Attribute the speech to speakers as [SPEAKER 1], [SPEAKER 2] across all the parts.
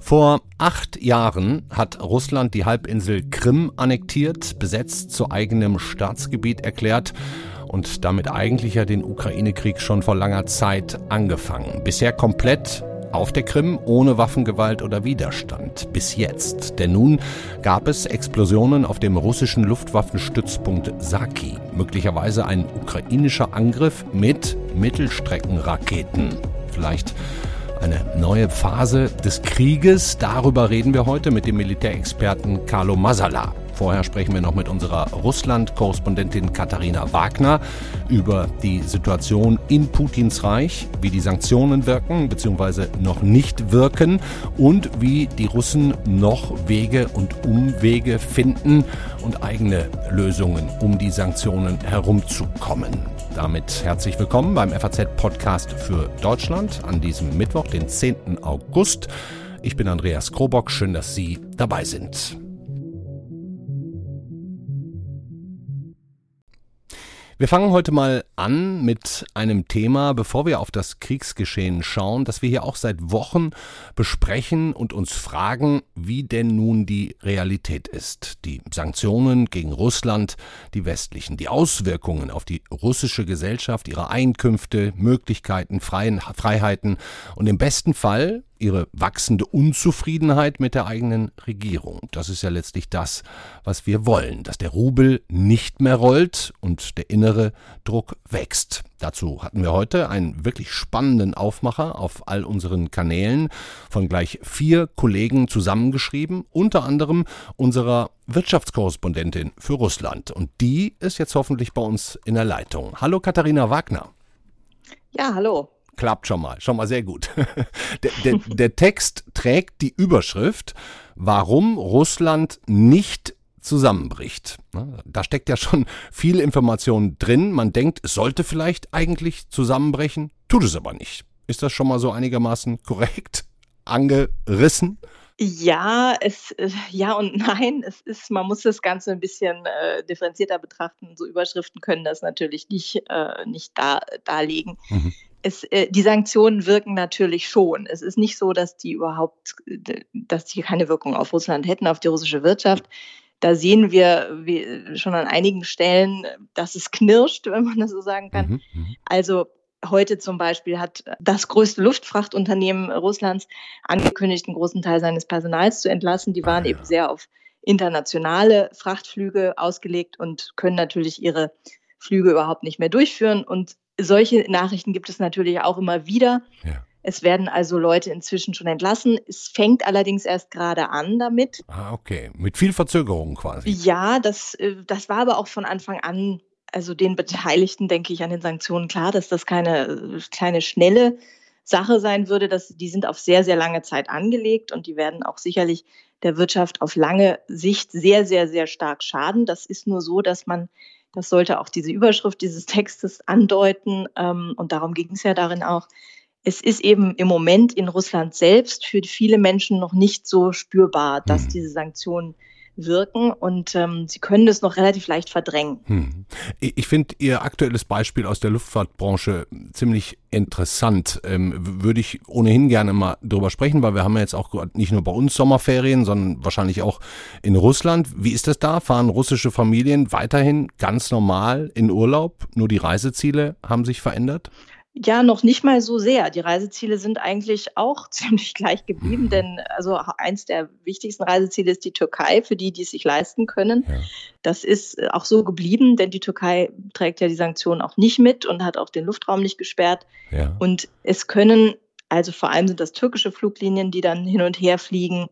[SPEAKER 1] Vor acht Jahren hat Russland die Halbinsel Krim annektiert, besetzt zu eigenem Staatsgebiet erklärt und damit eigentlich ja den Ukraine-Krieg schon vor langer Zeit angefangen. Bisher komplett auf der Krim ohne Waffengewalt oder Widerstand. Bis jetzt. Denn nun gab es Explosionen auf dem russischen Luftwaffenstützpunkt Saki. Möglicherweise ein ukrainischer Angriff mit Mittelstreckenraketen. Vielleicht eine neue Phase des Krieges. Darüber reden wir heute mit dem Militärexperten Carlo Masala. Vorher sprechen wir noch mit unserer Russland-Korrespondentin Katharina Wagner über die Situation in Putins Reich, wie die Sanktionen wirken bzw. noch nicht wirken und wie die Russen noch Wege und Umwege finden und eigene Lösungen, um die Sanktionen herumzukommen. Damit herzlich willkommen beim FAZ-Podcast für Deutschland an diesem Mittwoch, den 10. August. Ich bin Andreas Krobock, schön, dass Sie dabei sind. Wir fangen heute mal an mit einem Thema, bevor wir auf das Kriegsgeschehen schauen, das wir hier auch seit Wochen besprechen und uns fragen, wie denn nun die Realität ist. Die Sanktionen gegen Russland, die westlichen, die Auswirkungen auf die russische Gesellschaft, ihre Einkünfte, Möglichkeiten, Freiheiten und im besten Fall ihre wachsende Unzufriedenheit mit der eigenen Regierung. Das ist ja letztlich das, was wir wollen, dass der Rubel nicht mehr rollt und der innere Druck wächst. Dazu hatten wir heute einen wirklich spannenden Aufmacher auf all unseren Kanälen von gleich vier Kollegen zusammengeschrieben, unter anderem unserer Wirtschaftskorrespondentin für Russland. Und die ist jetzt hoffentlich bei uns in der Leitung. Hallo Katharina Wagner.
[SPEAKER 2] Ja, hallo
[SPEAKER 1] klappt schon mal, schon mal sehr gut. Der, der, der Text trägt die Überschrift, warum Russland nicht zusammenbricht. Da steckt ja schon viel Information drin. Man denkt, es sollte vielleicht eigentlich zusammenbrechen, tut es aber nicht. Ist das schon mal so einigermaßen korrekt angerissen?
[SPEAKER 2] Ja, es, äh, ja und nein. Es ist, man muss das Ganze ein bisschen äh, differenzierter betrachten. So Überschriften können das natürlich nicht, äh, nicht da, darlegen. Mhm es, äh, die Sanktionen wirken natürlich schon. Es ist nicht so, dass die überhaupt, dass die keine Wirkung auf Russland hätten, auf die russische Wirtschaft. Da sehen wir wie, schon an einigen Stellen, dass es knirscht, wenn man das so sagen kann. Mhm, mhm. also heute zum Beispiel hat das größte Luftfrachtunternehmen Russlands angekündigt, einen großen Teil seines Personals zu entlassen. Die waren ah, ja. eben sehr auf internationale Frachtflüge ausgelegt und können natürlich ihre Flüge überhaupt nicht mehr durchführen. Und solche Nachrichten gibt es natürlich auch immer wieder. Ja. Es werden also Leute inzwischen schon entlassen. Es fängt allerdings erst gerade an damit.
[SPEAKER 1] Ah, okay. Mit viel Verzögerung quasi.
[SPEAKER 2] Ja, das, äh, das war aber auch von Anfang an, also den Beteiligten, denke ich, an den Sanktionen klar, dass das keine äh, kleine, schnelle Sache sein würde. Dass, die sind auf sehr, sehr lange Zeit angelegt und die werden auch sicherlich der Wirtschaft auf lange Sicht sehr, sehr, sehr stark schaden. Das ist nur so, dass man das sollte auch diese Überschrift dieses Textes andeuten. Ähm, und darum ging es ja darin auch. Es ist eben im Moment in Russland selbst für viele Menschen noch nicht so spürbar, dass mhm. diese Sanktionen wirken und ähm, sie können das noch relativ leicht verdrängen. Hm.
[SPEAKER 1] Ich finde Ihr aktuelles Beispiel aus der Luftfahrtbranche ziemlich interessant. Ähm, würde ich ohnehin gerne mal drüber sprechen, weil wir haben ja jetzt auch nicht nur bei uns Sommerferien, sondern wahrscheinlich auch in Russland. Wie ist das da? Fahren russische Familien weiterhin ganz normal in Urlaub? Nur die Reiseziele haben sich verändert?
[SPEAKER 2] Ja, noch nicht mal so sehr. Die Reiseziele sind eigentlich auch ziemlich gleich geblieben, mhm. denn also eins der wichtigsten Reiseziele ist die Türkei, für die, die es sich leisten können. Ja. Das ist äh, auch so geblieben, denn die Türkei trägt ja die Sanktionen auch nicht mit und hat auch den Luftraum nicht gesperrt. Ja. Und es können, also vor allem sind das türkische Fluglinien, die dann hin und her fliegen,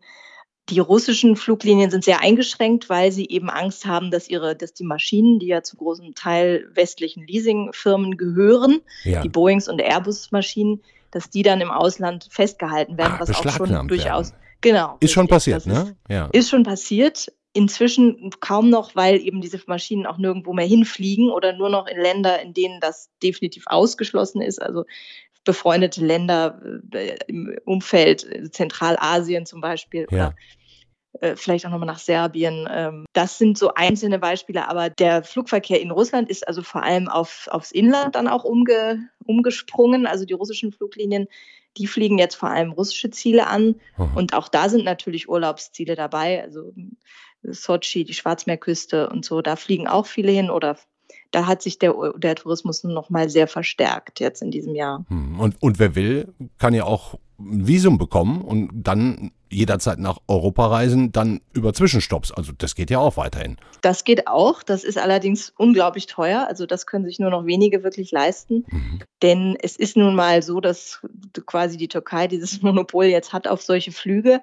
[SPEAKER 2] die russischen Fluglinien sind sehr eingeschränkt, weil sie eben Angst haben, dass ihre, dass die Maschinen, die ja zu großem Teil westlichen Leasingfirmen gehören, ja. die Boeings und Airbus-Maschinen, dass die dann im Ausland festgehalten werden,
[SPEAKER 1] ah, was auch schon
[SPEAKER 2] durchaus
[SPEAKER 1] werden. genau ist schon passiert, ne?
[SPEAKER 2] ja. Ist schon passiert. Inzwischen kaum noch, weil eben diese Maschinen auch nirgendwo mehr hinfliegen oder nur noch in Länder, in denen das definitiv ausgeschlossen ist. Also befreundete Länder äh, im Umfeld Zentralasien zum Beispiel ja. oder äh, vielleicht auch nochmal nach Serbien. Ähm, das sind so einzelne Beispiele, aber der Flugverkehr in Russland ist also vor allem auf, aufs Inland dann auch umge, umgesprungen. Also die russischen Fluglinien, die fliegen jetzt vor allem russische Ziele an. Mhm. Und auch da sind natürlich Urlaubsziele dabei. Also Sochi, die Schwarzmeerküste und so, da fliegen auch viele hin oder da hat sich der, der Tourismus noch mal sehr verstärkt jetzt in diesem Jahr.
[SPEAKER 1] Hm. Und, und wer will, kann ja auch ein Visum bekommen und dann jederzeit nach Europa reisen, dann über Zwischenstopps. Also das geht ja auch weiterhin.
[SPEAKER 2] Das geht auch. Das ist allerdings unglaublich teuer. Also das können sich nur noch wenige wirklich leisten. Mhm. Denn es ist nun mal so, dass quasi die Türkei dieses Monopol jetzt hat auf solche Flüge.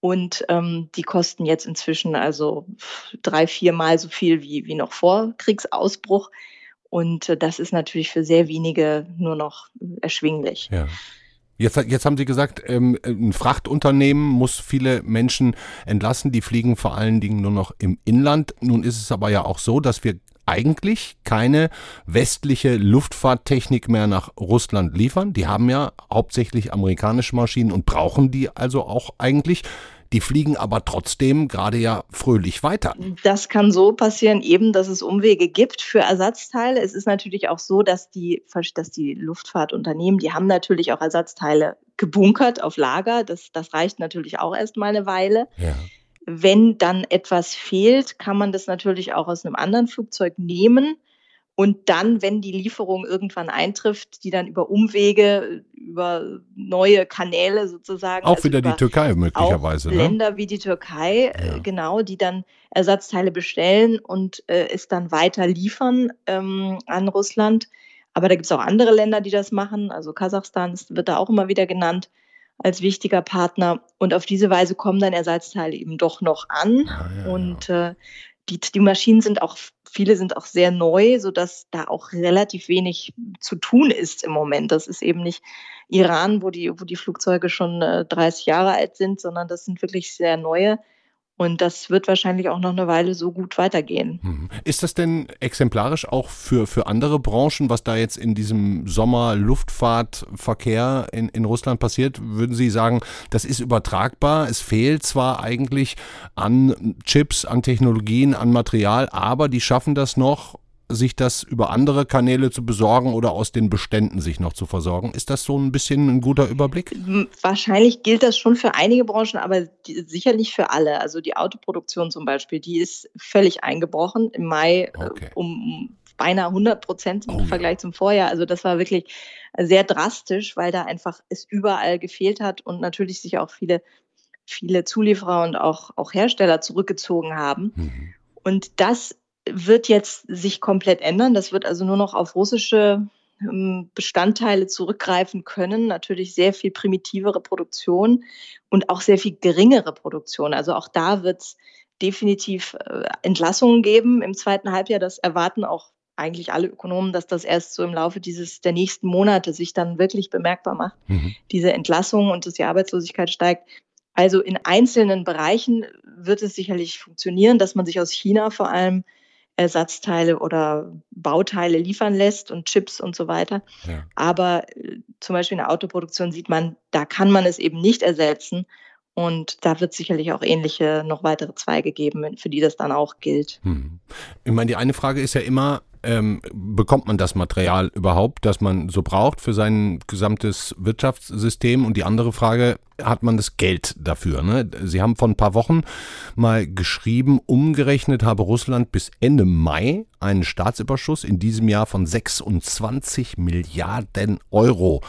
[SPEAKER 2] Und ähm, die kosten jetzt inzwischen also drei, viermal so viel wie, wie noch vor Kriegsausbruch. Und äh, das ist natürlich für sehr wenige nur noch erschwinglich.
[SPEAKER 1] Ja. Jetzt, jetzt haben Sie gesagt, ähm, ein Frachtunternehmen muss viele Menschen entlassen. Die fliegen vor allen Dingen nur noch im Inland. Nun ist es aber ja auch so, dass wir eigentlich keine westliche Luftfahrttechnik mehr nach Russland liefern. Die haben ja hauptsächlich amerikanische Maschinen und brauchen die also auch eigentlich. Die fliegen aber trotzdem gerade ja fröhlich weiter.
[SPEAKER 2] Das kann so passieren, eben, dass es Umwege gibt für Ersatzteile. Es ist natürlich auch so, dass die, dass die Luftfahrtunternehmen, die haben natürlich auch Ersatzteile gebunkert auf Lager. Das, das reicht natürlich auch erstmal eine Weile. Ja. Wenn dann etwas fehlt, kann man das natürlich auch aus einem anderen Flugzeug nehmen und dann, wenn die Lieferung irgendwann eintrifft, die dann über Umwege, über neue Kanäle sozusagen.
[SPEAKER 1] Auch also wieder die Türkei möglicherweise.
[SPEAKER 2] Ne? Länder wie die Türkei, äh, ja. genau, die dann Ersatzteile bestellen und äh, es dann weiter liefern ähm, an Russland. Aber da gibt es auch andere Länder, die das machen. Also Kasachstan wird da auch immer wieder genannt als wichtiger Partner. Und auf diese Weise kommen dann Ersatzteile eben doch noch an. Ja, ja, und äh, die, die Maschinen sind auch, viele sind auch sehr neu, sodass da auch relativ wenig zu tun ist im Moment. Das ist eben nicht Iran, wo die, wo die Flugzeuge schon äh, 30 Jahre alt sind, sondern das sind wirklich sehr neue und das wird wahrscheinlich auch noch eine Weile so gut weitergehen.
[SPEAKER 1] Mhm. Ist das denn exemplarisch auch für, für andere Branchen, was da jetzt in diesem Sommer Luftfahrtverkehr in, in Russland passiert? Würden Sie sagen, das ist übertragbar? Es fehlt zwar eigentlich an Chips, an Technologien, an Material, aber die schaffen das noch sich das über andere Kanäle zu besorgen oder aus den Beständen sich noch zu versorgen. Ist das so ein bisschen ein guter Überblick?
[SPEAKER 2] Wahrscheinlich gilt das schon für einige Branchen, aber die, sicher nicht für alle. Also die Autoproduktion zum Beispiel, die ist völlig eingebrochen im Mai äh, okay. um beinahe 100 Prozent im oh, Vergleich ja. zum Vorjahr. Also das war wirklich sehr drastisch, weil da einfach es überall gefehlt hat und natürlich sich auch viele, viele Zulieferer und auch, auch Hersteller zurückgezogen haben. Mhm. Und das wird jetzt sich komplett ändern. Das wird also nur noch auf russische ähm, Bestandteile zurückgreifen können. Natürlich sehr viel primitivere Produktion und auch sehr viel geringere Produktion. Also auch da wird es definitiv äh, Entlassungen geben im zweiten Halbjahr. Das erwarten auch eigentlich alle Ökonomen, dass das erst so im Laufe dieses der nächsten Monate sich dann wirklich bemerkbar macht, mhm. diese Entlassung und dass die Arbeitslosigkeit steigt. Also in einzelnen Bereichen wird es sicherlich funktionieren, dass man sich aus China vor allem Ersatzteile oder Bauteile liefern lässt und Chips und so weiter. Ja. Aber äh, zum Beispiel in der Autoproduktion sieht man, da kann man es eben nicht ersetzen. Und da wird sicherlich auch ähnliche noch weitere Zweige geben, für die das dann auch gilt. Hm.
[SPEAKER 1] Ich meine, die eine Frage ist ja immer, ähm, bekommt man das Material überhaupt, das man so braucht für sein gesamtes Wirtschaftssystem? Und die andere Frage, hat man das Geld dafür? Ne? Sie haben vor ein paar Wochen mal geschrieben, umgerechnet habe Russland bis Ende Mai einen Staatsüberschuss in diesem Jahr von 26 Milliarden Euro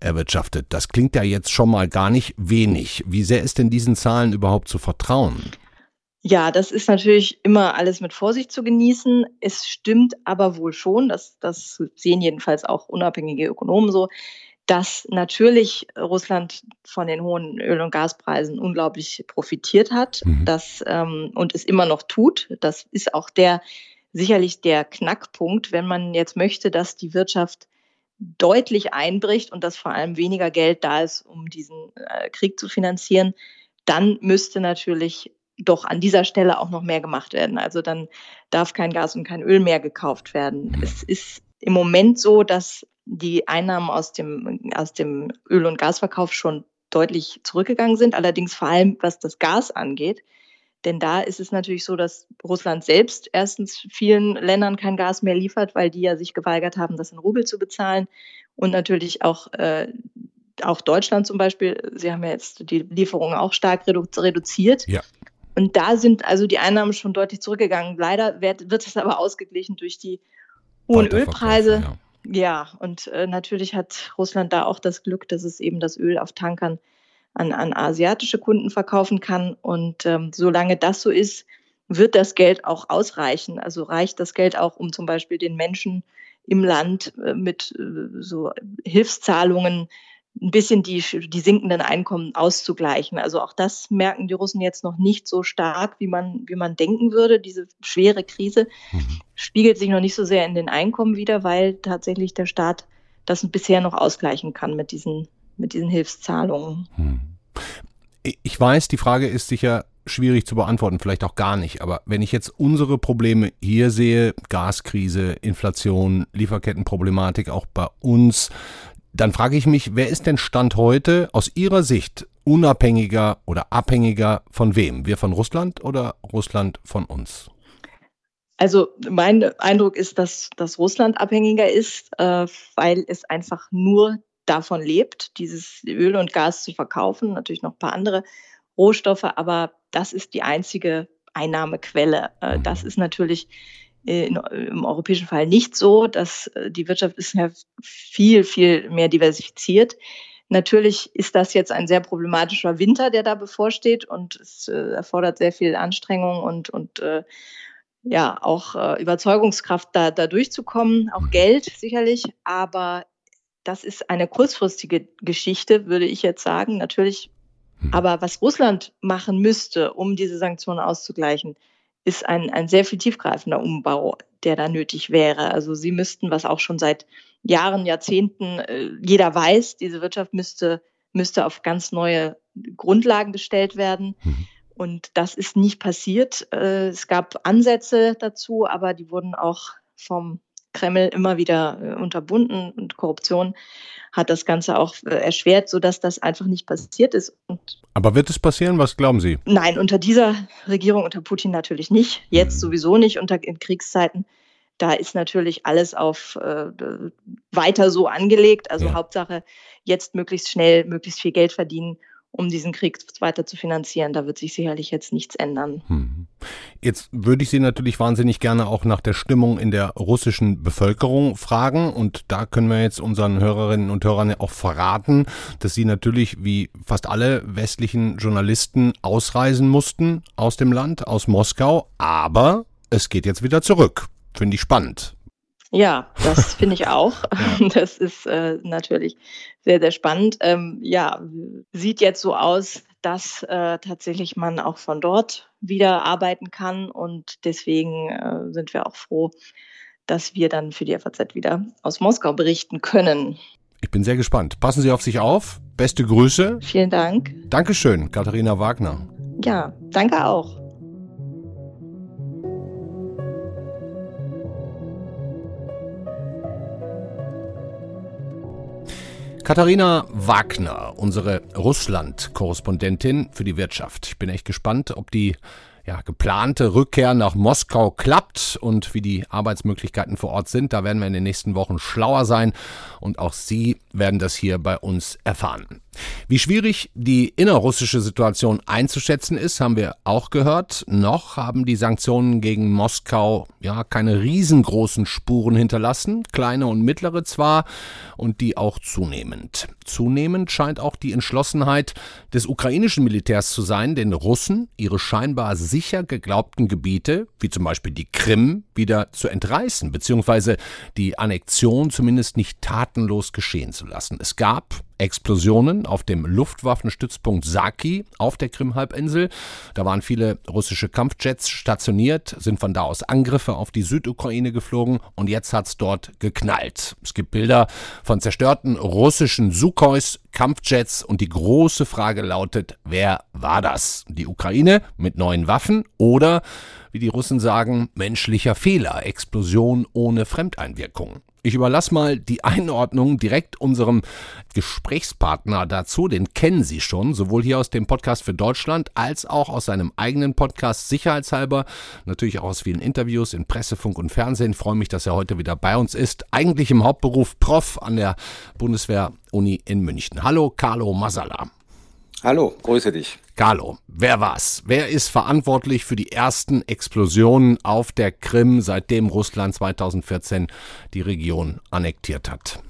[SPEAKER 1] erwirtschaftet. Das klingt ja jetzt schon mal gar nicht wenig. Wie sehr ist denn diesen Zahlen überhaupt zu vertrauen?
[SPEAKER 2] Ja, das ist natürlich immer alles mit Vorsicht zu genießen. Es stimmt aber wohl schon, dass das sehen jedenfalls auch unabhängige Ökonomen so, dass natürlich Russland von den hohen Öl- und Gaspreisen unglaublich profitiert hat, mhm. das, ähm, und es immer noch tut. Das ist auch der sicherlich der Knackpunkt, wenn man jetzt möchte, dass die Wirtschaft deutlich einbricht und dass vor allem weniger Geld da ist, um diesen äh, Krieg zu finanzieren, dann müsste natürlich doch an dieser Stelle auch noch mehr gemacht werden. Also dann darf kein Gas und kein Öl mehr gekauft werden. Es ist im Moment so, dass die Einnahmen aus dem, aus dem Öl- und Gasverkauf schon deutlich zurückgegangen sind. Allerdings vor allem, was das Gas angeht, Denn da ist es natürlich so, dass Russland selbst erstens vielen Ländern kein Gas mehr liefert, weil die ja sich geweigert haben, das in Rubel zu bezahlen. Und natürlich auch, äh, auch Deutschland zum Beispiel, sie haben ja jetzt die Lieferungen auch stark redu reduziert. Ja. Und da sind also die Einnahmen schon deutlich zurückgegangen. Leider wird, wird es aber ausgeglichen durch die hohen Ölpreise. Ja. ja, und äh, natürlich hat Russland da auch das Glück, dass es eben das Öl auf Tankern an, an asiatische Kunden verkaufen kann. Und ähm, solange das so ist, wird das Geld auch ausreichen. Also reicht das Geld auch, um zum Beispiel den Menschen im Land äh, mit äh, so Hilfszahlungen ein bisschen die, die sinkenden Einkommen auszugleichen. Also auch das merken die Russen jetzt noch nicht so stark, wie man, wie man denken würde. Diese schwere Krise mhm. spiegelt sich noch nicht so sehr in den Einkommen wieder, weil tatsächlich der Staat das bisher noch ausgleichen kann mit diesen mit diesen Hilfszahlungen. Hm.
[SPEAKER 1] Ich weiß, die Frage ist sicher schwierig zu beantworten, vielleicht auch gar nicht. Aber wenn ich jetzt unsere Probleme hier sehe, Gaskrise, Inflation, Lieferkettenproblematik auch bei uns, dann frage ich mich, wer ist denn Stand heute aus Ihrer Sicht unabhängiger oder abhängiger von wem? Wir von Russland oder Russland von uns?
[SPEAKER 2] Also mein Eindruck ist, dass, dass Russland abhängiger ist, äh, weil es einfach nur davon lebt, dieses Öl und Gas zu verkaufen, natürlich noch ein paar andere Rohstoffe, aber das ist die einzige Einnahmequelle. Äh, mhm. Das ist natürlich im europäischen Fall nicht so, dass äh, die Wirtschaft ist ja viel, viel mehr diversifiziert. Natürlich ist das jetzt ein sehr problematischer Winter, der da bevorsteht und es erfordert sehr viel Anstrengung und, und ja, auch Überzeugungskraft, da, da durchzukommen, auch mhm. Geld sicherlich, aber das ist eine kurzfristige Geschichte, würde ich jetzt sagen, natürlich. Hm. Aber was Russland machen müsste, um diese Sanktionen auszugleichen, ist ein, ein sehr viel tiefgreifender Umbau, der da nötig wäre. Also sie müssten, was auch schon seit Jahren, Jahrzehnten äh, jeder weiß, diese Wirtschaft müsste, müsste auf ganz neue Grundlagen gestellt werden. Mhm. Und das ist nicht passiert. Äh, es gab Ansätze dazu, aber die wurden auch vom Kreml immer wieder äh, unterbunden und Korruption hat das Ganze auch äh, erschwert, sodass das einfach nicht passiert ist. Und
[SPEAKER 1] Aber wird es passieren? Was glauben Sie?
[SPEAKER 2] Nein, unter dieser Regierung, unter Putin natürlich nicht. Jetzt mhm. sowieso nicht, unter in Kriegszeiten. Da ist natürlich alles auf äh, weiter so angelegt. Also ja. Hauptsache jetzt möglichst schnell, möglichst viel Geld verdienen um diesen Krieg weiter zu finanzieren. Da wird sich sicherlich jetzt nichts ändern. Hm.
[SPEAKER 1] Jetzt würde ich Sie natürlich wahnsinnig gerne auch nach der Stimmung in der russischen Bevölkerung fragen. Und da können wir jetzt unseren Hörerinnen und Hörern auch verraten, dass Sie natürlich wie fast alle westlichen Journalisten ausreisen mussten aus dem Land, aus Moskau. Aber es geht jetzt wieder zurück. Finde ich spannend.
[SPEAKER 2] Ja, das finde ich auch. ja. Das ist äh, natürlich sehr, sehr spannend. Ähm, ja, sieht jetzt so aus, dass äh, tatsächlich man auch von dort wieder arbeiten kann und deswegen äh, sind wir auch froh, dass wir dann für die FAZ wieder aus Moskau berichten können.
[SPEAKER 1] Ich bin sehr gespannt. Passen Sie auf sich auf. Beste Grüße.
[SPEAKER 2] Vielen Dank.
[SPEAKER 1] Dankeschön, Katharina Wagner.
[SPEAKER 2] Ja, danke auch.
[SPEAKER 1] Katharina Wagner, unsere Russland-Korrespondentin für die Wirtschaft. Ich bin echt gespannt, ob die ja, geplante Rückkehr nach Moskau klappt und wie die Arbeitsmöglichkeiten vor Ort sind. Da werden wir in den nächsten Wochen schlauer sein und auch Sie werden das hier bei uns erfahren. Wie schwierig die innerrussische Situation einzuschätzen ist, haben wir auch gehört. Noch haben die Sanktionen gegen Moskau ja keine riesengroßen Spuren hinterlassen, kleine und mittlere zwar, und die auch zunehmend. Zunehmend scheint auch die Entschlossenheit des ukrainischen Militärs zu sein, den Russen ihre scheinbar sicher geglaubten Gebiete, wie zum Beispiel die Krim, wieder zu entreißen, beziehungsweise die Annexion zumindest nicht tatenlos geschehen zu lassen. Es gab Explosionen auf dem Luftwaffenstützpunkt Saki auf der Krim-Halbinsel. Da waren viele russische Kampfjets stationiert, sind von da aus Angriffe auf die Südukraine geflogen und jetzt hat's dort geknallt. Es gibt Bilder von zerstörten russischen Sukhois, Kampfjets und die große Frage lautet, wer war das? Die Ukraine mit neuen Waffen oder wie die Russen sagen, menschlicher Fehler, Explosion ohne Fremdeinwirkung. Ich überlasse mal die Einordnung direkt unserem Gesprächspartner dazu. Den kennen Sie schon, sowohl hier aus dem Podcast für Deutschland als auch aus seinem eigenen Podcast Sicherheitshalber. Natürlich auch aus vielen Interviews in Presse, Funk und Fernsehen. Freue mich, dass er heute wieder bei uns ist. Eigentlich im Hauptberuf Prof an der Bundeswehr-Uni in München. Hallo, Carlo Masala.
[SPEAKER 3] Hallo, grüße dich.
[SPEAKER 1] Carlo, wer war's? Wer ist verantwortlich für die ersten Explosionen auf der Krim, seitdem Russland 2014 die Region annektiert hat?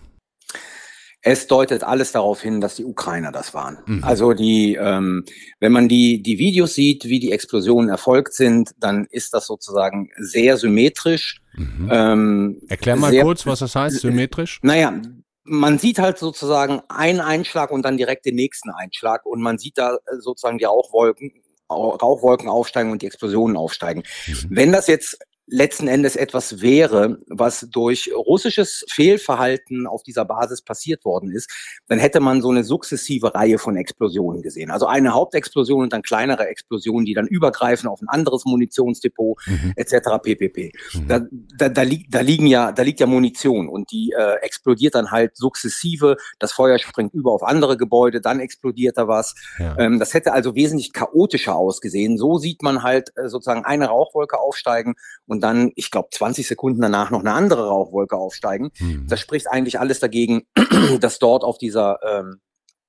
[SPEAKER 3] Es deutet alles darauf hin, dass die Ukrainer das waren. Mhm. Also die, ähm, wenn man die die Videos sieht, wie die Explosionen erfolgt sind, dann ist das sozusagen sehr symmetrisch.
[SPEAKER 1] Mhm. Ähm, Erklär mal kurz, was das heißt, symmetrisch.
[SPEAKER 3] Naja, man sieht halt sozusagen einen Einschlag und dann direkt den nächsten Einschlag und man sieht da äh, sozusagen die Rauchwolken, Rauchwolken aufsteigen und die Explosionen aufsteigen. Mhm. Wenn das jetzt letzten Endes etwas wäre, was durch russisches Fehlverhalten auf dieser Basis passiert worden ist, dann hätte man so eine sukzessive Reihe von Explosionen gesehen. Also eine Hauptexplosion und dann kleinere Explosionen, die dann übergreifen auf ein anderes Munitionsdepot mhm. etc. ppp. Mhm. Da, da, da, li da, liegen ja, da liegt ja Munition und die äh, explodiert dann halt sukzessive. Das Feuer springt über auf andere Gebäude, dann explodiert da was. Ja. Ähm, das hätte also wesentlich chaotischer ausgesehen. So sieht man halt äh, sozusagen eine Rauchwolke aufsteigen und und dann, ich glaube, 20 Sekunden danach noch eine andere Rauchwolke aufsteigen. Mhm. Das spricht eigentlich alles dagegen, dass dort auf dieser ähm,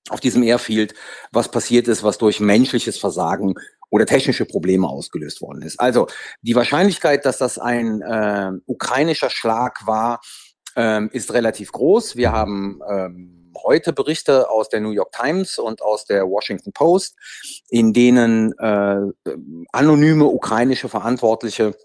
[SPEAKER 3] auf diesem Airfield was passiert ist, was durch menschliches Versagen oder technische Probleme ausgelöst worden ist. Also die Wahrscheinlichkeit, dass das ein äh, ukrainischer Schlag war, ähm, ist relativ groß. Wir haben ähm, heute Berichte aus der New York Times und aus der Washington Post, in denen äh, anonyme ukrainische Verantwortliche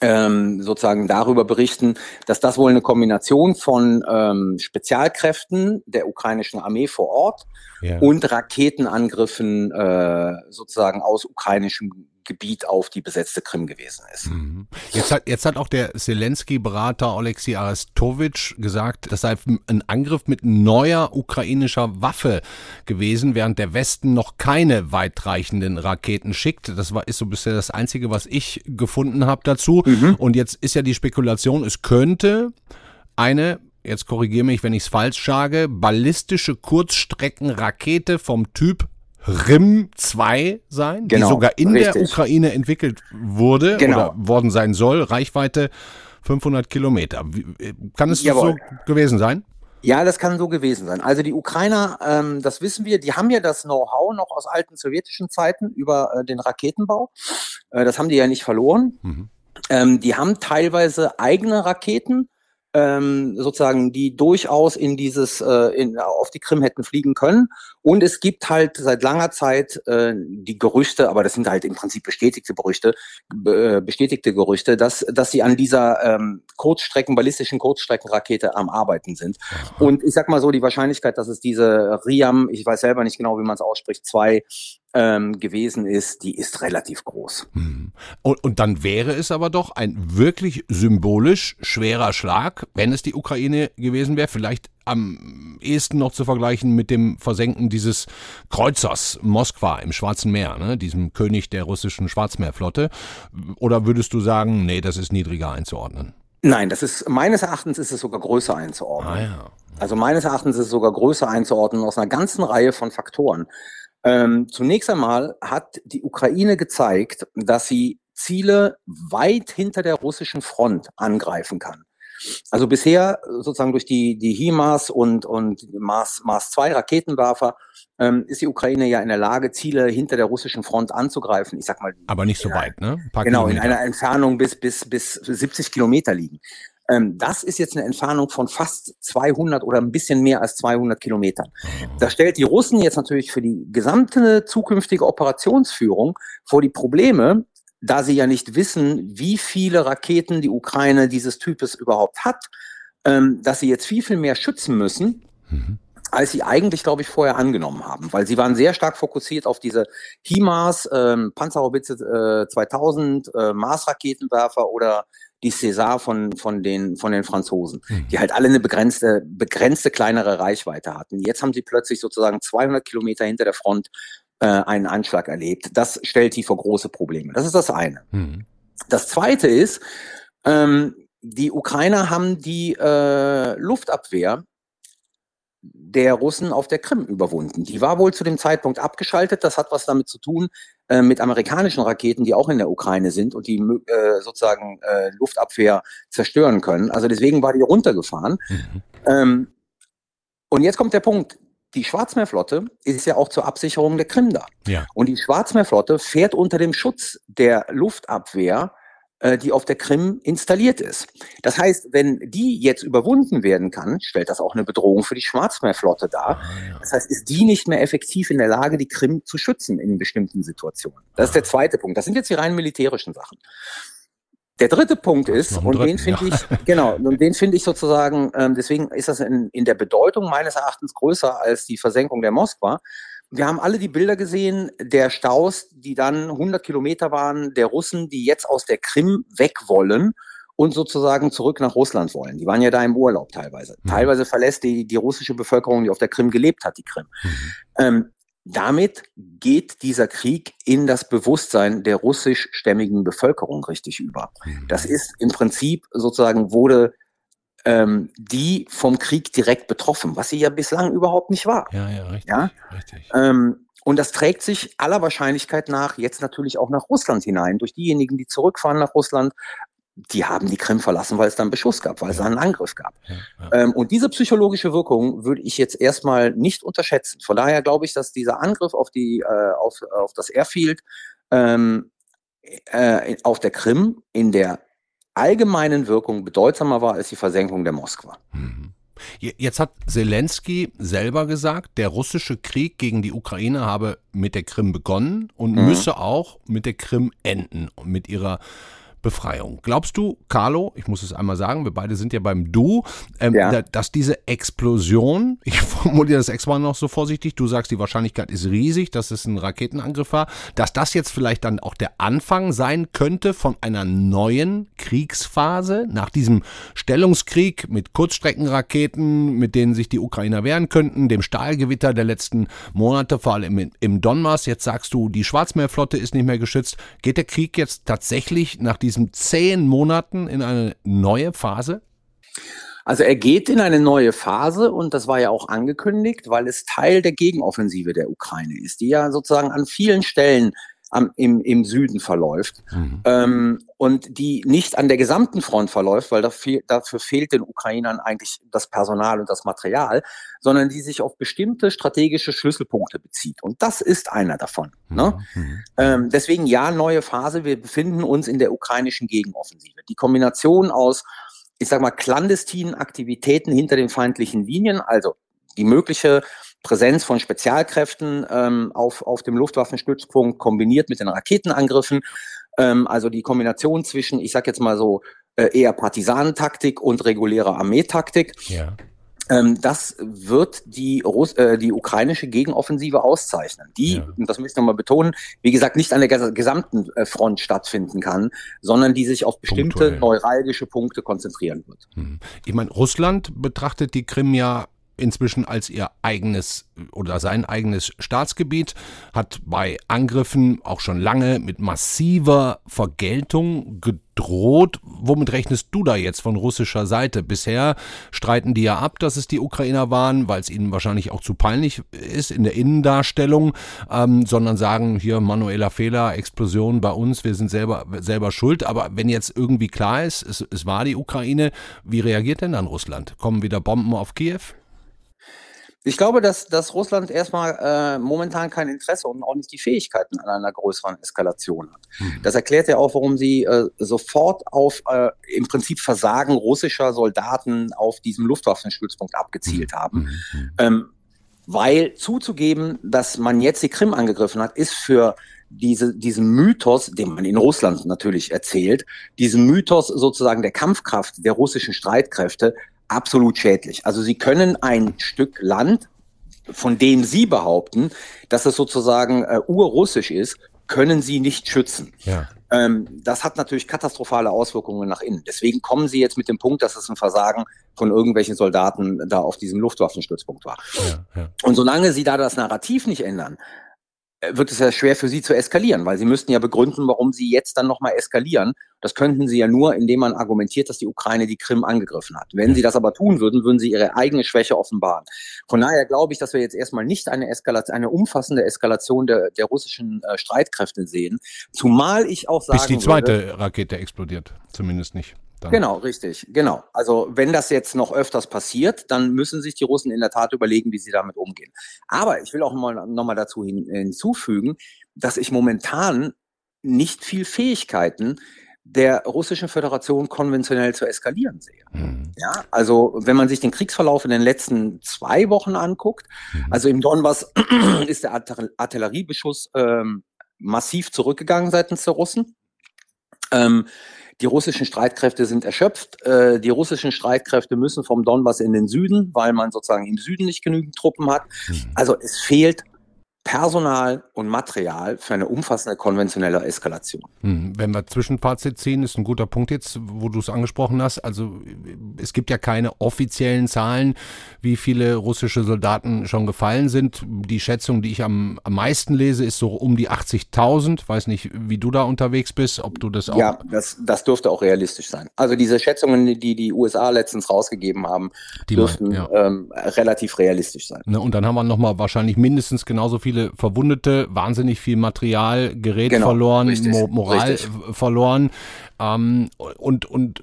[SPEAKER 3] ähm, sozusagen darüber berichten, dass das wohl eine Kombination von ähm, Spezialkräften der ukrainischen Armee vor Ort ja. und Raketenangriffen äh, sozusagen aus ukrainischem Gebiet auf die besetzte Krim gewesen ist. Mhm.
[SPEAKER 1] Jetzt hat, jetzt hat auch der Zelensky-Berater Oleksiy Arestovich gesagt, das sei ein Angriff mit neuer ukrainischer Waffe gewesen, während der Westen noch keine weitreichenden Raketen schickt. Das war, ist so bisher das Einzige, was ich gefunden habe dazu. Mhm. Und jetzt ist ja die Spekulation, es könnte eine jetzt korrigiere mich, wenn ich es falsch sage, ballistische Kurzstreckenrakete vom Typ RIM 2 sein, genau, die sogar in richtig. der Ukraine entwickelt wurde genau. oder worden sein soll. Reichweite 500 Kilometer. Äh, kann es Jawohl. so gewesen sein?
[SPEAKER 3] Ja, das kann so gewesen sein. Also die Ukrainer, ähm, das wissen wir, die haben ja das Know-how noch aus alten sowjetischen Zeiten über äh, den Raketenbau. Äh, das haben die ja nicht verloren. Mhm. Ähm, die haben teilweise eigene Raketen ähm, sozusagen, die durchaus in dieses, äh, in, auf die Krim hätten fliegen können. Und es gibt halt seit langer Zeit äh, die Gerüchte, aber das sind halt im Prinzip bestätigte Gerüchte, äh, bestätigte Gerüchte, dass, dass sie an dieser ähm, Kurzstrecken, ballistischen Kurzstreckenrakete am Arbeiten sind. Und ich sag mal so, die Wahrscheinlichkeit, dass es diese Riam, ich weiß selber nicht genau, wie man es ausspricht, zwei ähm, gewesen ist, die ist relativ groß.
[SPEAKER 1] Hm. Und, und dann wäre es aber doch ein wirklich symbolisch schwerer Schlag, wenn es die Ukraine gewesen wäre, vielleicht am ehesten noch zu vergleichen mit dem Versenken dieses Kreuzers Moskwa im Schwarzen Meer, ne, diesem König der russischen Schwarzmeerflotte. Oder würdest du sagen, nee, das ist niedriger einzuordnen?
[SPEAKER 3] Nein, das ist meines Erachtens ist es sogar größer einzuordnen. Ah, ja. Also meines Erachtens ist es sogar größer einzuordnen aus einer ganzen Reihe von Faktoren. Ähm, zunächst einmal hat die Ukraine gezeigt, dass sie Ziele weit hinter der russischen Front angreifen kann. Also bisher sozusagen durch die, die HIMARS und, und Mars, Mars 2 Raketenwerfer ähm, ist die Ukraine ja in der Lage, Ziele hinter der russischen Front anzugreifen. Ich sag mal.
[SPEAKER 1] Aber nicht so weit, ne?
[SPEAKER 3] genau, Kilometer. in einer Entfernung bis, bis, bis 70 Kilometer liegen. Ähm, das ist jetzt eine Entfernung von fast 200 oder ein bisschen mehr als 200 Kilometern. Das stellt die Russen jetzt natürlich für die gesamte zukünftige Operationsführung vor die Probleme, da sie ja nicht wissen, wie viele Raketen die Ukraine dieses Types überhaupt hat, ähm, dass sie jetzt viel, viel mehr schützen müssen. Mhm als sie eigentlich, glaube ich, vorher angenommen haben, weil sie waren sehr stark fokussiert auf diese HIMARS, ähm, Panzerhaubitze äh, 2000, äh, Mars-Raketenwerfer oder die César von, von, den, von den Franzosen, mhm. die halt alle eine begrenzte, begrenzte kleinere Reichweite hatten. Jetzt haben sie plötzlich sozusagen 200 Kilometer hinter der Front äh, einen Anschlag erlebt. Das stellt die vor große Probleme. Das ist das eine. Mhm. Das zweite ist, ähm, die Ukrainer haben die äh, Luftabwehr der Russen auf der Krim überwunden. Die war wohl zu dem Zeitpunkt abgeschaltet. Das hat was damit zu tun äh, mit amerikanischen Raketen, die auch in der Ukraine sind und die äh, sozusagen äh, Luftabwehr zerstören können. Also deswegen war die runtergefahren. Mhm. Ähm, und jetzt kommt der Punkt. Die Schwarzmeerflotte ist ja auch zur Absicherung der Krim da. Ja. Und die Schwarzmeerflotte fährt unter dem Schutz der Luftabwehr die auf der Krim installiert ist. Das heißt, wenn die jetzt überwunden werden kann, stellt das auch eine Bedrohung für die Schwarzmeerflotte dar. Ah, das heißt, ist die nicht mehr effektiv in der Lage, die Krim zu schützen in bestimmten Situationen. Das ist der zweite Punkt. Das sind jetzt die rein militärischen Sachen. Der dritte Punkt ist, und dritten, den finde ja. ich, genau, und den finde ich sozusagen, ähm, deswegen ist das in, in der Bedeutung meines Erachtens größer als die Versenkung der Moskwa, wir haben alle die Bilder gesehen der Staus, die dann 100 Kilometer waren, der Russen, die jetzt aus der Krim weg wollen und sozusagen zurück nach Russland wollen. Die waren ja da im Urlaub teilweise. Mhm. Teilweise verlässt die, die russische Bevölkerung, die auf der Krim gelebt hat, die Krim. Mhm. Ähm, damit geht dieser Krieg in das Bewusstsein der russischstämmigen Bevölkerung richtig über. Mhm. Das ist im Prinzip sozusagen wurde ähm, die vom Krieg direkt betroffen, was sie ja bislang überhaupt nicht war.
[SPEAKER 1] Ja, ja, richtig. Ja? richtig.
[SPEAKER 3] Ähm, und das trägt sich aller Wahrscheinlichkeit nach jetzt natürlich auch nach Russland hinein. Durch diejenigen, die zurückfahren nach Russland, die haben die Krim verlassen, weil es dann Beschuss gab, weil es einen Angriff gab. Ja, ja. Ähm, und diese psychologische Wirkung würde ich jetzt erstmal nicht unterschätzen. Von daher glaube ich, dass dieser Angriff auf die äh, auf, auf das Airfield ähm, äh, auf der Krim in der allgemeinen Wirkung bedeutsamer war als die Versenkung der Moskwa. Mhm.
[SPEAKER 1] Jetzt hat Zelensky selber gesagt, der russische Krieg gegen die Ukraine habe mit der Krim begonnen und mhm. müsse auch mit der Krim enden und mit ihrer Befreiung. Glaubst du, Carlo, ich muss es einmal sagen, wir beide sind ja beim Du, ähm, ja. dass diese Explosion, ich formuliere das extra noch so vorsichtig, du sagst, die Wahrscheinlichkeit ist riesig, dass es ein Raketenangriff war, dass das jetzt vielleicht dann auch der Anfang sein könnte von einer neuen Kriegsphase nach diesem Stellungskrieg mit Kurzstreckenraketen, mit denen sich die Ukrainer wehren könnten, dem Stahlgewitter der letzten Monate, vor allem im Donbass. Jetzt sagst du, die Schwarzmeerflotte ist nicht mehr geschützt. Geht der Krieg jetzt tatsächlich nach diesem diesen zehn Monaten in eine neue Phase?
[SPEAKER 3] Also er geht in eine neue Phase und das war ja auch angekündigt, weil es Teil der Gegenoffensive der Ukraine ist, die ja sozusagen an vielen Stellen am, im, im Süden verläuft mhm. ähm, und die nicht an der gesamten Front verläuft, weil dafür, dafür fehlt den Ukrainern eigentlich das Personal und das Material, sondern die sich auf bestimmte strategische Schlüsselpunkte bezieht. Und das ist einer davon. Mhm. Ne? Mhm. Ähm, deswegen ja, neue Phase. Wir befinden uns in der ukrainischen Gegenoffensive. Die Kombination aus, ich sag mal, clandestinen Aktivitäten hinter den feindlichen Linien, also die mögliche Präsenz von Spezialkräften ähm, auf, auf dem Luftwaffenstützpunkt kombiniert mit den Raketenangriffen. Ähm, also die Kombination zwischen, ich sag jetzt mal so, äh, eher Partisanentaktik und regulärer Armeetaktik. Ja. Ähm, das wird die, Russ äh, die ukrainische Gegenoffensive auszeichnen, die, ja. und das möchte ich nochmal betonen, wie gesagt, nicht an der gesamten äh, Front stattfinden kann, sondern die sich auf bestimmte Punktuell. neuralgische Punkte konzentrieren wird.
[SPEAKER 1] Hm. Ich meine, Russland betrachtet die Krim ja inzwischen als ihr eigenes oder sein eigenes Staatsgebiet, hat bei Angriffen auch schon lange mit massiver Vergeltung gedroht. Womit rechnest du da jetzt von russischer Seite? Bisher streiten die ja ab, dass es die Ukrainer waren, weil es ihnen wahrscheinlich auch zu peinlich ist in der Innendarstellung, ähm, sondern sagen hier manueller Fehler, Explosion bei uns, wir sind selber, selber schuld. Aber wenn jetzt irgendwie klar ist, es, es war die Ukraine, wie reagiert denn dann Russland? Kommen wieder Bomben auf Kiew?
[SPEAKER 3] Ich glaube, dass, dass Russland erstmal äh, momentan kein Interesse und auch nicht die Fähigkeiten an einer größeren Eskalation hat. Mhm. Das erklärt ja auch, warum sie äh, sofort auf äh, im Prinzip Versagen russischer Soldaten auf diesem Luftwaffenstützpunkt abgezielt mhm. haben. Mhm. Ähm, weil zuzugeben, dass man jetzt die Krim angegriffen hat, ist für diese, diesen Mythos, den man in Russland natürlich erzählt, diesen Mythos sozusagen der Kampfkraft der russischen Streitkräfte absolut schädlich. Also sie können ein Stück Land, von dem sie behaupten, dass es sozusagen äh, urrussisch ist, können sie nicht schützen. Ja. Ähm, das hat natürlich katastrophale Auswirkungen nach innen. Deswegen kommen sie jetzt mit dem Punkt, dass es ein Versagen von irgendwelchen Soldaten da auf diesem Luftwaffenstützpunkt war. Ja, ja. Und solange sie da das Narrativ nicht ändern, wird es ja schwer für sie zu eskalieren, weil sie müssten ja begründen, warum sie jetzt dann nochmal eskalieren. Das könnten sie ja nur, indem man argumentiert, dass die Ukraine die Krim angegriffen hat. Wenn sie das aber tun würden, würden sie ihre eigene Schwäche offenbaren. Von daher glaube ich, dass wir jetzt erstmal nicht eine Eskalation, eine umfassende Eskalation der, der russischen äh, Streitkräfte sehen. Zumal ich auch sagen
[SPEAKER 1] Bis die zweite würde, Rakete explodiert, zumindest nicht.
[SPEAKER 3] Dann. Genau, richtig, genau. Also wenn das jetzt noch öfters passiert, dann müssen sich die Russen in der Tat überlegen, wie sie damit umgehen. Aber ich will auch mal, noch mal dazu hin, hinzufügen, dass ich momentan nicht viel Fähigkeiten der russischen Föderation konventionell zu eskalieren sehe. Mhm. Ja, also wenn man sich den Kriegsverlauf in den letzten zwei Wochen anguckt, mhm. also im Donbass ist der Artilleriebeschuss ähm, massiv zurückgegangen seitens der Russen. Ähm, die russischen Streitkräfte sind erschöpft. Äh, die russischen Streitkräfte müssen vom Donbass in den Süden, weil man sozusagen im Süden nicht genügend Truppen hat. Mhm. Also es fehlt Personal und Material für eine umfassende konventionelle Eskalation.
[SPEAKER 1] Hm, wenn wir Zwischenfazit ziehen, ist ein guter Punkt jetzt, wo du es angesprochen hast. Also es gibt ja keine offiziellen Zahlen, wie viele russische Soldaten schon gefallen sind. Die Schätzung, die ich am, am meisten lese, ist so um die 80.000. Weiß nicht, wie du da unterwegs bist, ob du das auch.
[SPEAKER 3] Ja, das, das dürfte auch realistisch sein. Also diese Schätzungen, die die USA letztens rausgegeben haben, die dürften ja. ähm, relativ realistisch sein.
[SPEAKER 1] Ne, und dann haben wir nochmal wahrscheinlich mindestens genauso viele viele Verwundete, wahnsinnig viel Material, Gerät genau, verloren, Mo Moral richtig. verloren. Ähm, und, und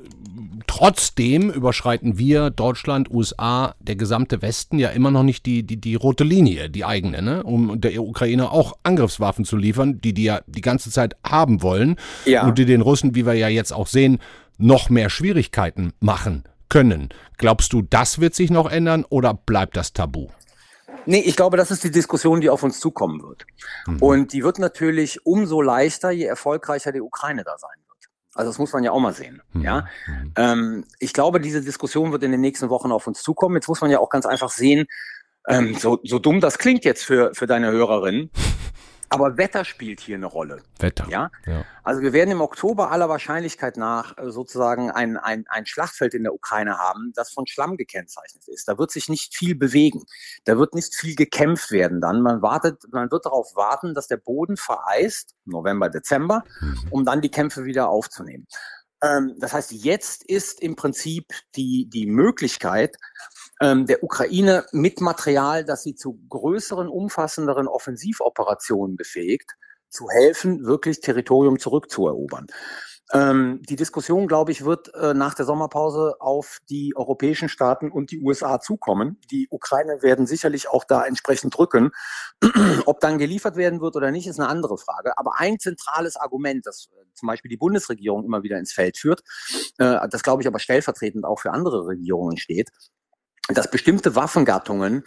[SPEAKER 1] trotzdem überschreiten wir, Deutschland, USA, der gesamte Westen ja immer noch nicht die, die, die rote Linie, die eigene, ne? um der Ukraine auch Angriffswaffen zu liefern, die die ja die ganze Zeit haben wollen ja. und die den Russen, wie wir ja jetzt auch sehen, noch mehr Schwierigkeiten machen können. Glaubst du, das wird sich noch ändern oder bleibt das Tabu?
[SPEAKER 3] Nee, ich glaube, das ist die Diskussion, die auf uns zukommen wird. Mhm. Und die wird natürlich umso leichter, je erfolgreicher die Ukraine da sein wird. Also das muss man ja auch mal sehen. Mhm. Ja, mhm. ähm, ich glaube, diese Diskussion wird in den nächsten Wochen auf uns zukommen. Jetzt muss man ja auch ganz einfach sehen, ähm, so, so dumm das klingt jetzt für, für deine Hörerin. Aber Wetter spielt hier eine Rolle.
[SPEAKER 1] Wetter.
[SPEAKER 3] Ja? ja. Also wir werden im Oktober aller Wahrscheinlichkeit nach äh, sozusagen ein, ein, ein Schlachtfeld in der Ukraine haben, das von Schlamm gekennzeichnet ist. Da wird sich nicht viel bewegen. Da wird nicht viel gekämpft werden dann. Man wartet, man wird darauf warten, dass der Boden vereist, November, Dezember, mhm. um dann die Kämpfe wieder aufzunehmen. Ähm, das heißt, jetzt ist im Prinzip die, die Möglichkeit, ähm, der Ukraine mit Material, das sie zu größeren, umfassenderen Offensivoperationen befähigt, zu helfen, wirklich Territorium zurückzuerobern. Ähm, die Diskussion, glaube ich, wird äh, nach der Sommerpause auf die europäischen Staaten und die USA zukommen. Die Ukraine werden sicherlich auch da entsprechend drücken. Ob dann geliefert werden wird oder nicht, ist eine andere Frage. Aber ein zentrales Argument, das äh, zum Beispiel die Bundesregierung immer wieder ins Feld führt, äh, das glaube ich aber stellvertretend auch für andere Regierungen steht, dass bestimmte Waffengattungen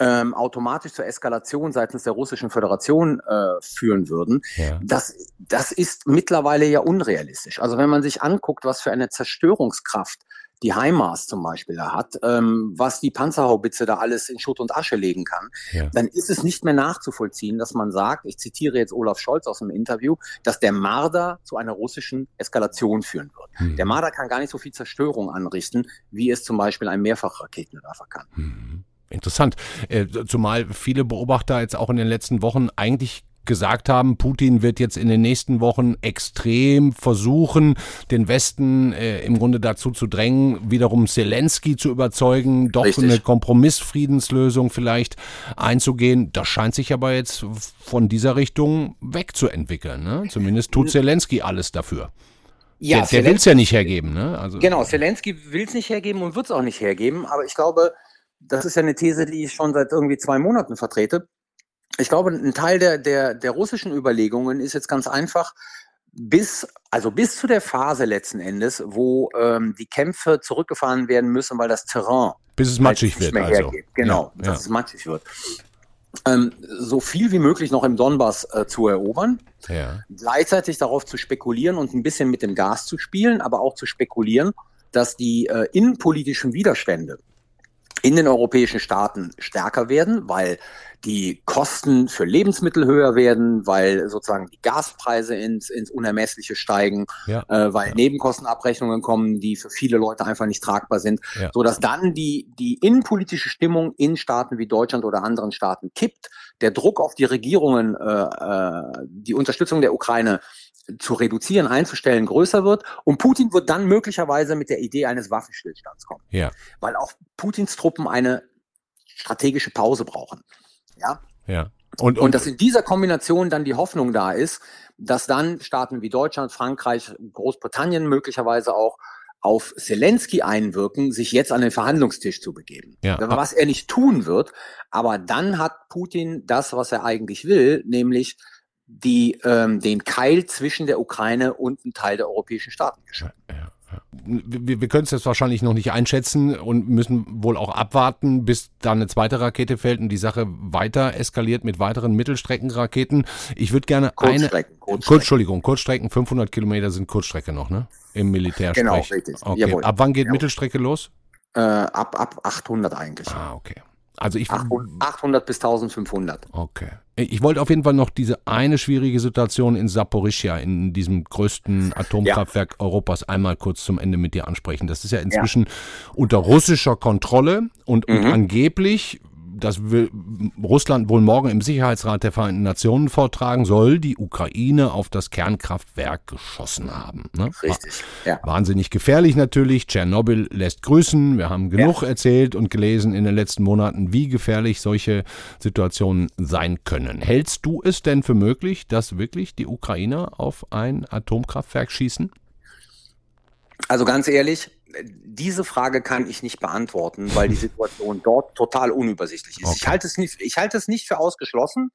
[SPEAKER 3] ähm, automatisch zur Eskalation seitens der Russischen Föderation äh, führen würden, ja. das, das ist mittlerweile ja unrealistisch. Also wenn man sich anguckt, was für eine Zerstörungskraft die HIMARS zum Beispiel da hat, ähm, was die Panzerhaubitze da alles in Schutt und Asche legen kann, ja. dann ist es nicht mehr nachzuvollziehen, dass man sagt, ich zitiere jetzt Olaf Scholz aus dem Interview, dass der Marder zu einer russischen Eskalation führen wird. Mhm. Der Marder kann gar nicht so viel Zerstörung anrichten, wie es zum Beispiel ein Mehrfachraketenwerfer kann.
[SPEAKER 1] Mhm. Interessant. Äh, zumal viele Beobachter jetzt auch in den letzten Wochen eigentlich gesagt haben, Putin wird jetzt in den nächsten Wochen extrem versuchen, den Westen äh, im Grunde dazu zu drängen, wiederum Zelensky zu überzeugen, doch Richtig. eine Kompromissfriedenslösung vielleicht einzugehen. Das scheint sich aber jetzt von dieser Richtung wegzuentwickeln. Ne? Zumindest tut Zelensky alles dafür. Ja, der, der will es ja nicht hergeben. Ne?
[SPEAKER 3] Also, genau, Zelensky will es nicht hergeben und wird es auch nicht hergeben. Aber ich glaube, das ist ja eine These, die ich schon seit irgendwie zwei Monaten vertrete ich glaube, ein Teil der, der, der russischen Überlegungen ist jetzt ganz einfach, bis, also bis zu der Phase letzten Endes, wo ähm, die Kämpfe zurückgefahren werden müssen, weil das Terrain
[SPEAKER 1] bis es matschig halt wird. Mehr also. hergeht.
[SPEAKER 3] Genau, ja, dass ja. es matschig wird. Ähm, so viel wie möglich noch im Donbass äh, zu erobern, ja. gleichzeitig darauf zu spekulieren und ein bisschen mit dem Gas zu spielen, aber auch zu spekulieren, dass die äh, innenpolitischen Widerstände in den europäischen Staaten stärker werden, weil die Kosten für Lebensmittel höher werden, weil sozusagen die Gaspreise ins, ins Unermessliche steigen, ja. äh, weil ja. Nebenkostenabrechnungen kommen, die für viele Leute einfach nicht tragbar sind, ja. so dass dann die, die innenpolitische Stimmung in Staaten wie Deutschland oder anderen Staaten kippt, der Druck auf die Regierungen, äh, äh, die Unterstützung der Ukraine zu reduzieren, einzustellen, größer wird. Und Putin wird dann möglicherweise mit der Idee eines Waffenstillstands kommen. Ja. Weil auch Putins Truppen eine strategische Pause brauchen. Ja.
[SPEAKER 1] Ja.
[SPEAKER 3] Und, und, und dass in dieser Kombination dann die Hoffnung da ist, dass dann Staaten wie Deutschland, Frankreich, Großbritannien möglicherweise auch auf Zelensky einwirken, sich jetzt an den Verhandlungstisch zu begeben. Ja. Was er nicht tun wird, aber dann hat Putin das, was er eigentlich will, nämlich die, ähm, den Keil zwischen der Ukraine und einem Teil der europäischen Staaten geschalten. Ja, ja
[SPEAKER 1] wir, wir können es jetzt wahrscheinlich noch nicht einschätzen und müssen wohl auch abwarten, bis da eine zweite Rakete fällt und die Sache weiter eskaliert mit weiteren Mittelstreckenraketen. Ich würde gerne
[SPEAKER 3] Kurzstrecken,
[SPEAKER 1] eine Kurzstrecken. Kurz, Entschuldigung, Kurzstrecken, 500 Kilometer sind Kurzstrecke noch, ne? Im Militärsprech. Genau, richtig. Okay. Jawohl. Ab wann geht Jawohl. Mittelstrecke los?
[SPEAKER 3] Äh, ab, ab 800 eigentlich.
[SPEAKER 1] Ah, okay. Also ich
[SPEAKER 3] 800 bis 1500.
[SPEAKER 1] Okay. Ich wollte auf jeden Fall noch diese eine schwierige Situation in Saporischia, in diesem größten Atomkraftwerk ja. Europas, einmal kurz zum Ende mit dir ansprechen. Das ist ja inzwischen ja. unter russischer Kontrolle und, und mhm. angeblich das will Russland wohl morgen im Sicherheitsrat der Vereinten Nationen vortragen, soll die Ukraine auf das Kernkraftwerk geschossen haben.
[SPEAKER 3] Ne? Richtig,
[SPEAKER 1] ja. Wahnsinnig gefährlich natürlich. Tschernobyl lässt grüßen. Wir haben genug ja. erzählt und gelesen in den letzten Monaten, wie gefährlich solche Situationen sein können. Hältst du es denn für möglich, dass wirklich die Ukrainer auf ein Atomkraftwerk schießen?
[SPEAKER 3] Also ganz ehrlich, diese Frage kann ich nicht beantworten, weil die Situation dort total unübersichtlich ist. Okay. Ich halte es nicht, ich halte es nicht für ausgeschlossen,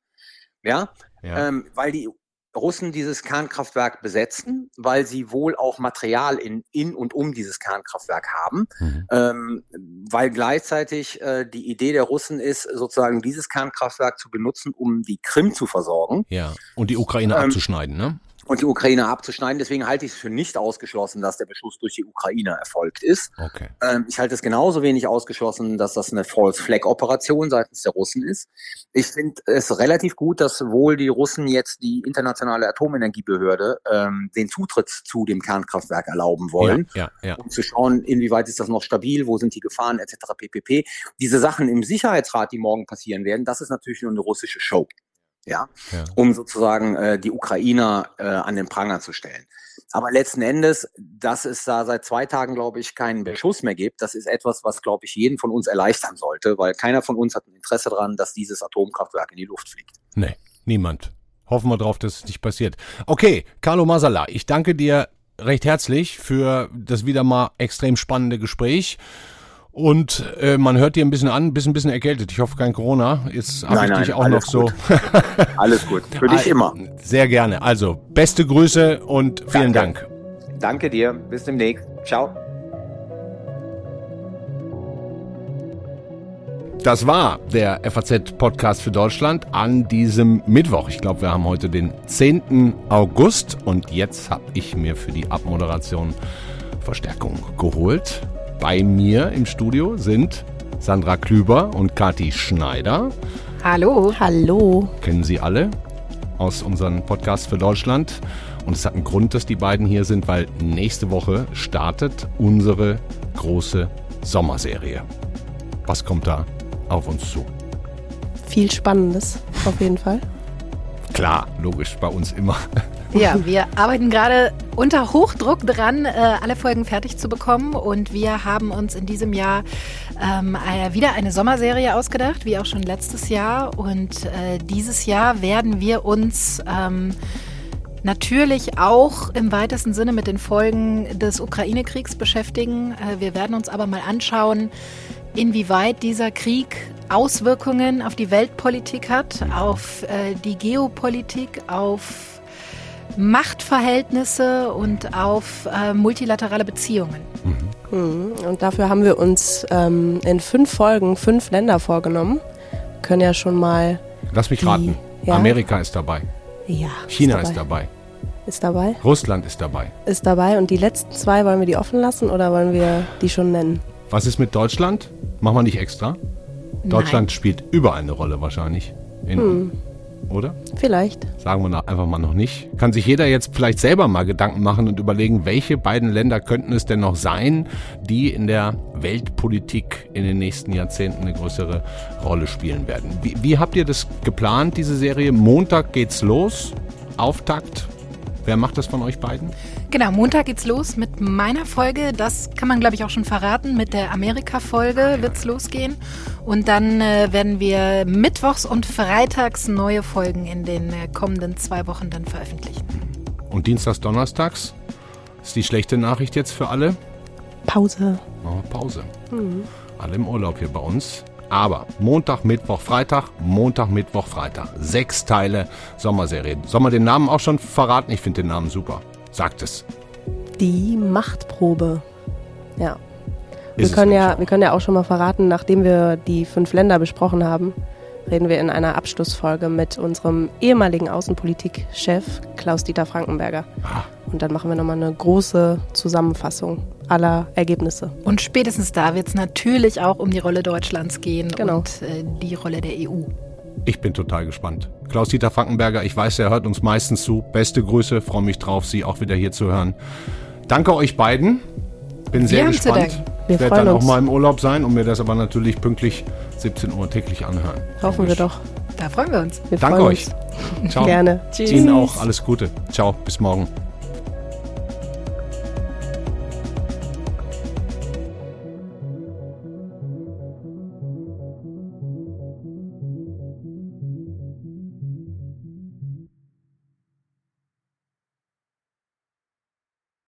[SPEAKER 3] ja, ja. Ähm, weil die Russen dieses Kernkraftwerk besetzen, weil sie wohl auch Material in, in und um dieses Kernkraftwerk haben, mhm. ähm, weil gleichzeitig äh, die Idee der Russen ist, sozusagen dieses Kernkraftwerk zu benutzen, um die Krim zu versorgen.
[SPEAKER 1] Ja, und die Ukraine ähm, abzuschneiden, ne?
[SPEAKER 3] Und die Ukraine abzuschneiden. Deswegen halte ich es für nicht ausgeschlossen, dass der Beschuss durch die Ukraine erfolgt ist. Okay. Ähm, ich halte es genauso wenig ausgeschlossen, dass das eine False Flag Operation seitens der Russen ist. Ich finde es relativ gut, dass wohl die Russen jetzt die internationale Atomenergiebehörde ähm, den Zutritt zu dem Kernkraftwerk erlauben wollen, ja, ja, ja. um zu schauen, inwieweit ist das noch stabil, wo sind die Gefahren etc. pp. Diese Sachen im Sicherheitsrat, die morgen passieren werden, das ist natürlich nur eine russische Show ja, ja. um sozusagen äh, die Ukrainer äh, an den Pranger zu stellen. Aber letzten Endes, dass es da seit zwei Tagen, glaube ich, keinen Beschuss mehr gibt, das ist etwas, was, glaube ich, jeden von uns erleichtern sollte, weil keiner von uns hat ein Interesse daran, dass dieses Atomkraftwerk in die Luft fliegt.
[SPEAKER 1] Nee, niemand. Hoffen wir drauf, dass es nicht passiert. Okay, Carlo Masala, ich danke dir recht herzlich für das wieder mal extrem spannende Gespräch. Und äh, man hört dir ein bisschen an, bist ein bisschen erkältet. Ich hoffe kein Corona. Jetzt habe ich nein, dich auch noch so.
[SPEAKER 3] alles gut. Für dich immer.
[SPEAKER 1] Sehr gerne. Also beste Grüße und vielen
[SPEAKER 3] Danke.
[SPEAKER 1] Dank.
[SPEAKER 3] Danke dir. Bis demnächst. Ciao.
[SPEAKER 1] Das war der FAZ-Podcast für Deutschland an diesem Mittwoch. Ich glaube, wir haben heute den 10. August und jetzt habe ich mir für die Abmoderation Verstärkung geholt. Bei mir im Studio sind Sandra Klüber und Kati Schneider.
[SPEAKER 4] Hallo. Hallo.
[SPEAKER 1] Kennen Sie alle aus unserem Podcast für Deutschland. Und es hat einen Grund, dass die beiden hier sind, weil nächste Woche startet unsere große Sommerserie. Was kommt da auf uns zu?
[SPEAKER 4] Viel Spannendes, auf jeden Fall.
[SPEAKER 1] Klar, logisch, bei uns immer.
[SPEAKER 4] Ja, wir arbeiten gerade unter Hochdruck dran, äh, alle Folgen fertig zu bekommen. Und wir haben uns in diesem Jahr ähm, äh, wieder eine Sommerserie ausgedacht, wie auch schon letztes Jahr. Und äh, dieses Jahr werden wir uns ähm, natürlich auch im weitesten Sinne mit den Folgen des Ukraine-Kriegs beschäftigen. Äh, wir werden uns aber mal anschauen, inwieweit dieser Krieg Auswirkungen auf die Weltpolitik hat, auf äh, die Geopolitik, auf Machtverhältnisse und auf äh, multilaterale Beziehungen. Mhm. Und dafür haben wir uns ähm, in fünf Folgen fünf Länder vorgenommen. Wir können ja schon mal.
[SPEAKER 1] Lass mich die, raten. Ja? Amerika ist dabei.
[SPEAKER 4] Ja.
[SPEAKER 1] China ist dabei.
[SPEAKER 4] Ist dabei.
[SPEAKER 1] Russland ist dabei.
[SPEAKER 4] Ist dabei. Und die letzten zwei, wollen wir die offen lassen oder wollen wir die schon nennen?
[SPEAKER 1] Was ist mit Deutschland? Machen wir nicht extra? Deutschland
[SPEAKER 4] Nein.
[SPEAKER 1] spielt überall eine Rolle wahrscheinlich. In,
[SPEAKER 5] Hm.
[SPEAKER 1] Oder?
[SPEAKER 5] Vielleicht.
[SPEAKER 1] Sagen wir einfach mal noch nicht. Kann sich jeder jetzt vielleicht selber mal Gedanken machen und überlegen, welche beiden Länder könnten es denn noch sein, die in der Weltpolitik in den nächsten Jahrzehnten eine größere Rolle spielen werden. Wie, wie habt ihr das geplant, diese Serie? Montag geht's los. Auftakt. Wer macht das von euch beiden?
[SPEAKER 4] Genau, Montag geht's los mit meiner Folge. Das kann man, glaube ich, auch schon verraten. Mit der Amerika-Folge wird's losgehen. Und dann äh, werden wir mittwochs und freitags neue Folgen in den äh, kommenden zwei Wochen dann veröffentlichen.
[SPEAKER 1] Und Dienstags, Donnerstags ist die schlechte Nachricht jetzt für alle.
[SPEAKER 5] Pause.
[SPEAKER 1] Machen wir Pause. Alle im Urlaub hier bei uns. Aber Montag, Mittwoch, Freitag, Montag, Mittwoch, Freitag. Sechs Teile Sommerserie. Soll man den Namen auch schon verraten? Ich finde den Namen super. Sagt es.
[SPEAKER 5] Die Machtprobe. Ja. Wir
[SPEAKER 1] Ist
[SPEAKER 5] können, ja, wir können ja auch schon mal verraten, nachdem wir die fünf Länder besprochen haben, reden wir in einer Abschlussfolge mit unserem ehemaligen Außenpolitikchef Klaus-Dieter Frankenberger.
[SPEAKER 1] Ah.
[SPEAKER 5] Und dann machen wir nochmal eine große Zusammenfassung aller Ergebnisse.
[SPEAKER 4] Und spätestens da wird's natürlich auch um die Rolle Deutschlands gehen
[SPEAKER 5] Genau.
[SPEAKER 4] und äh, die Rolle der EU.
[SPEAKER 1] Ich bin total gespannt. Klaus-Dieter Frankenberger, ich weiß, er hört uns meistens zu. Beste Grüße, freue mich drauf, Sie auch wieder hier zu hören. Danke euch beiden. Bin sehr gespannt.
[SPEAKER 5] Wir
[SPEAKER 1] ich werde dann auch
[SPEAKER 5] uns.
[SPEAKER 1] mal im Urlaub sein und mir das aber natürlich pünktlich 17 Uhr täglich anhören.
[SPEAKER 5] Hoffen wir doch.
[SPEAKER 4] Da freuen wir uns.
[SPEAKER 5] Wir
[SPEAKER 1] Danke
[SPEAKER 5] freuen
[SPEAKER 1] euch.
[SPEAKER 5] Uns.
[SPEAKER 1] Ciao.
[SPEAKER 5] Gerne.
[SPEAKER 4] Tschüss.
[SPEAKER 1] Ihnen auch alles Gute. Ciao, bis morgen.